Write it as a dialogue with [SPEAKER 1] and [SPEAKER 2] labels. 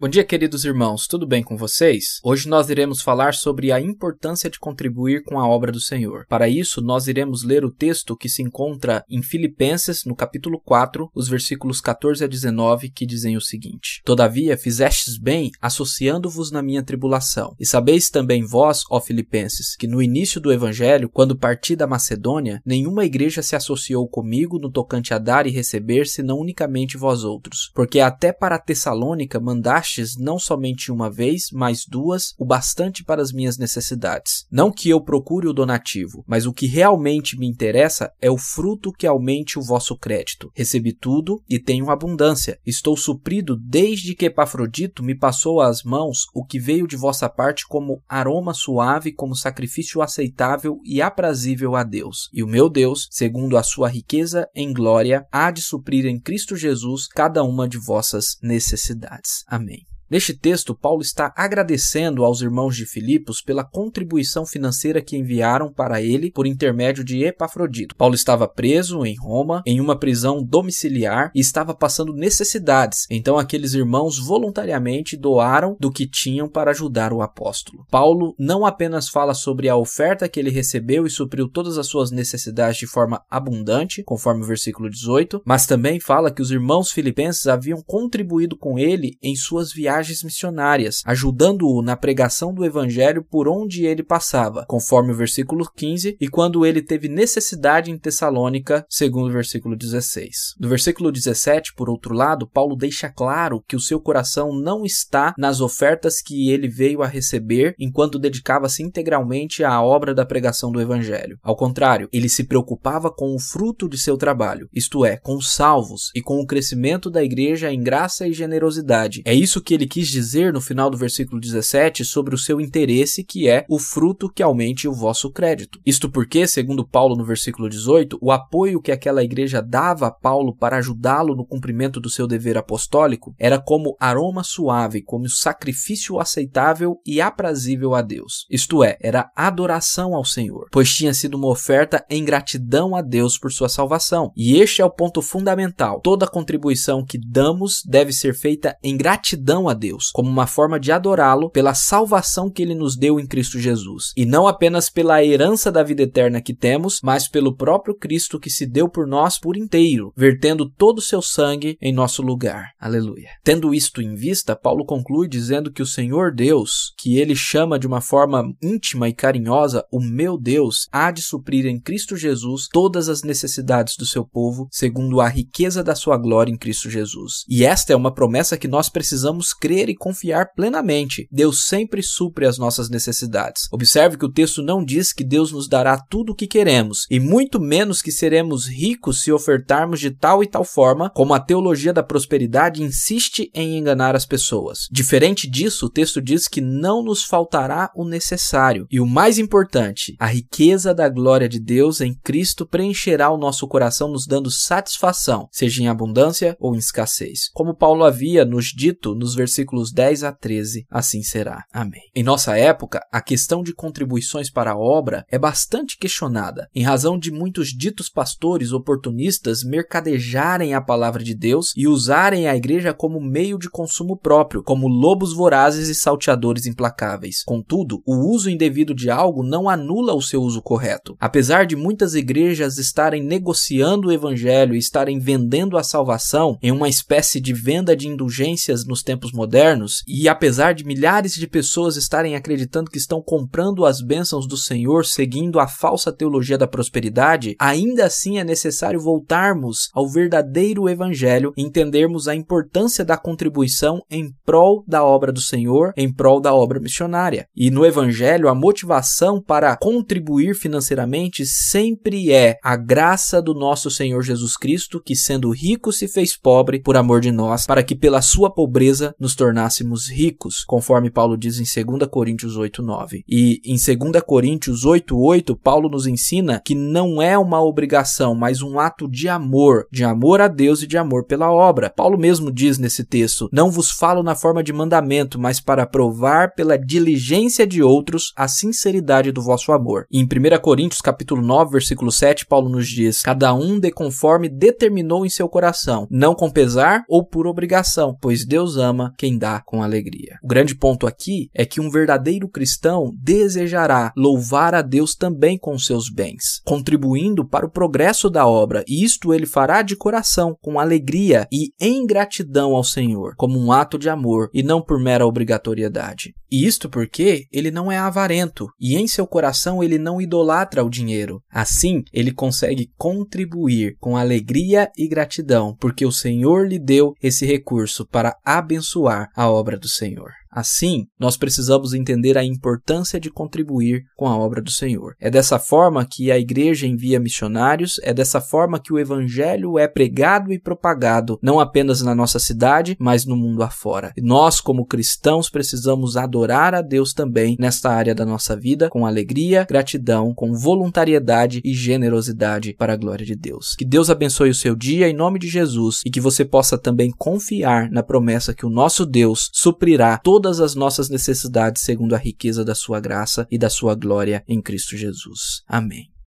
[SPEAKER 1] Bom dia, queridos irmãos, tudo bem com vocês? Hoje nós iremos falar sobre a importância de contribuir com a obra do Senhor. Para isso, nós iremos ler o texto que se encontra em Filipenses, no capítulo 4, os versículos 14 a 19, que dizem o seguinte: Todavia fizestes bem associando-vos na minha tribulação. E sabeis também vós, ó Filipenses, que no início do evangelho, quando parti da Macedônia, nenhuma igreja se associou comigo no tocante a dar e receber, senão unicamente vós outros. Porque até para Tessalônica mandaste não somente uma vez, mas duas, o bastante para as minhas necessidades. Não que eu procure o donativo, mas o que realmente me interessa é o fruto que aumente o vosso crédito. Recebi tudo e tenho abundância. Estou suprido desde que Epafrodito me passou às mãos o que veio de vossa parte como aroma suave, como sacrifício aceitável e aprazível a Deus. E o meu Deus, segundo a sua riqueza em glória, há de suprir em Cristo Jesus cada uma de vossas necessidades. Amém. Neste texto, Paulo está agradecendo aos irmãos de Filipos pela contribuição financeira que enviaram para ele por intermédio de Epafrodito. Paulo estava preso em Roma, em uma prisão domiciliar e estava passando necessidades. Então, aqueles irmãos voluntariamente doaram do que tinham para ajudar o apóstolo. Paulo não apenas fala sobre a oferta que ele recebeu e supriu todas as suas necessidades de forma abundante, conforme o versículo 18, mas também fala que os irmãos filipenses haviam contribuído com ele em suas viagens viagens missionárias, ajudando-o na pregação do evangelho por onde ele passava, conforme o versículo 15, e quando ele teve necessidade em Tessalônica, segundo o versículo 16. Do versículo 17, por outro lado, Paulo deixa claro que o seu coração não está nas ofertas que ele veio a receber enquanto dedicava-se integralmente à obra da pregação do evangelho. Ao contrário, ele se preocupava com o fruto de seu trabalho, isto é, com os salvos e com o crescimento da igreja em graça e generosidade. É isso que ele quis dizer no final do versículo 17 sobre o seu interesse, que é o fruto que aumente o vosso crédito. Isto porque, segundo Paulo no versículo 18, o apoio que aquela igreja dava a Paulo para ajudá-lo no cumprimento do seu dever apostólico era como aroma suave, como sacrifício aceitável e aprazível a Deus. Isto é, era adoração ao Senhor, pois tinha sido uma oferta em gratidão a Deus por sua salvação. E este é o ponto fundamental. Toda contribuição que damos deve ser feita em gratidão a Deus, como uma forma de adorá-lo pela salvação que ele nos deu em Cristo Jesus, e não apenas pela herança da vida eterna que temos, mas pelo próprio Cristo que se deu por nós por inteiro, vertendo todo o seu sangue em nosso lugar. Aleluia. Tendo isto em vista, Paulo conclui dizendo que o Senhor Deus, que ele chama de uma forma íntima e carinhosa o meu Deus, há de suprir em Cristo Jesus todas as necessidades do seu povo, segundo a riqueza da sua glória em Cristo Jesus. E esta é uma promessa que nós precisamos crer crer e confiar plenamente. Deus sempre supre as nossas necessidades. Observe que o texto não diz que Deus nos dará tudo o que queremos, e muito menos que seremos ricos se ofertarmos de tal e tal forma, como a teologia da prosperidade insiste em enganar as pessoas. Diferente disso, o texto diz que não nos faltará o necessário. E o mais importante, a riqueza da glória de Deus em Cristo preencherá o nosso coração, nos dando satisfação, seja em abundância ou em escassez. Como Paulo havia nos dito nos versículos versículos 10 a 13, assim será. Amém. Em nossa época, a questão de contribuições para a obra é bastante questionada, em razão de muitos ditos pastores oportunistas mercadejarem a palavra de Deus e usarem a igreja como meio de consumo próprio, como lobos vorazes e salteadores implacáveis. Contudo, o uso indevido de algo não anula o seu uso correto. Apesar de muitas igrejas estarem negociando o evangelho e estarem vendendo a salvação em uma espécie de venda de indulgências nos tempos modernos, e apesar de milhares de pessoas estarem acreditando que estão comprando as bênçãos do Senhor seguindo a falsa teologia da prosperidade, ainda assim é necessário voltarmos ao verdadeiro evangelho e entendermos a importância da contribuição em prol da obra do Senhor, em prol da obra missionária. E no evangelho, a motivação para contribuir financeiramente sempre é a graça do nosso Senhor Jesus Cristo, que sendo rico se fez pobre por amor de nós, para que pela sua pobreza nos tornássemos ricos, conforme Paulo diz em 2 Coríntios 8:9. E em 2 Coríntios 8:8, Paulo nos ensina que não é uma obrigação, mas um ato de amor, de amor a Deus e de amor pela obra. Paulo mesmo diz nesse texto: "Não vos falo na forma de mandamento, mas para provar pela diligência de outros a sinceridade do vosso amor." E em 1 Coríntios capítulo 9, versículo 7, Paulo nos diz: "Cada um de conforme determinou em seu coração, não com pesar ou por obrigação, pois Deus ama quem dá com alegria. O grande ponto aqui é que um verdadeiro cristão desejará louvar a Deus também com seus bens, contribuindo para o progresso da obra, e isto ele fará de coração, com alegria e em gratidão ao Senhor, como um ato de amor e não por mera obrigatoriedade. E isto porque ele não é avarento e em seu coração ele não idolatra o dinheiro. Assim, ele consegue contribuir com alegria e gratidão, porque o Senhor lhe deu esse recurso para abençoar a obra do Senhor. Assim, nós precisamos entender a importância de contribuir com a obra do Senhor. É dessa forma que a igreja envia missionários, é dessa forma que o evangelho é pregado e propagado, não apenas na nossa cidade, mas no mundo afora. E nós, como cristãos, precisamos adorar a Deus também nesta área da nossa vida, com alegria, gratidão, com voluntariedade e generosidade para a glória de Deus. Que Deus abençoe o seu dia em nome de Jesus e que você possa também confiar na promessa que o nosso Deus suprirá todo todas as nossas necessidades segundo a riqueza da sua graça e da sua glória em Cristo Jesus. Amém.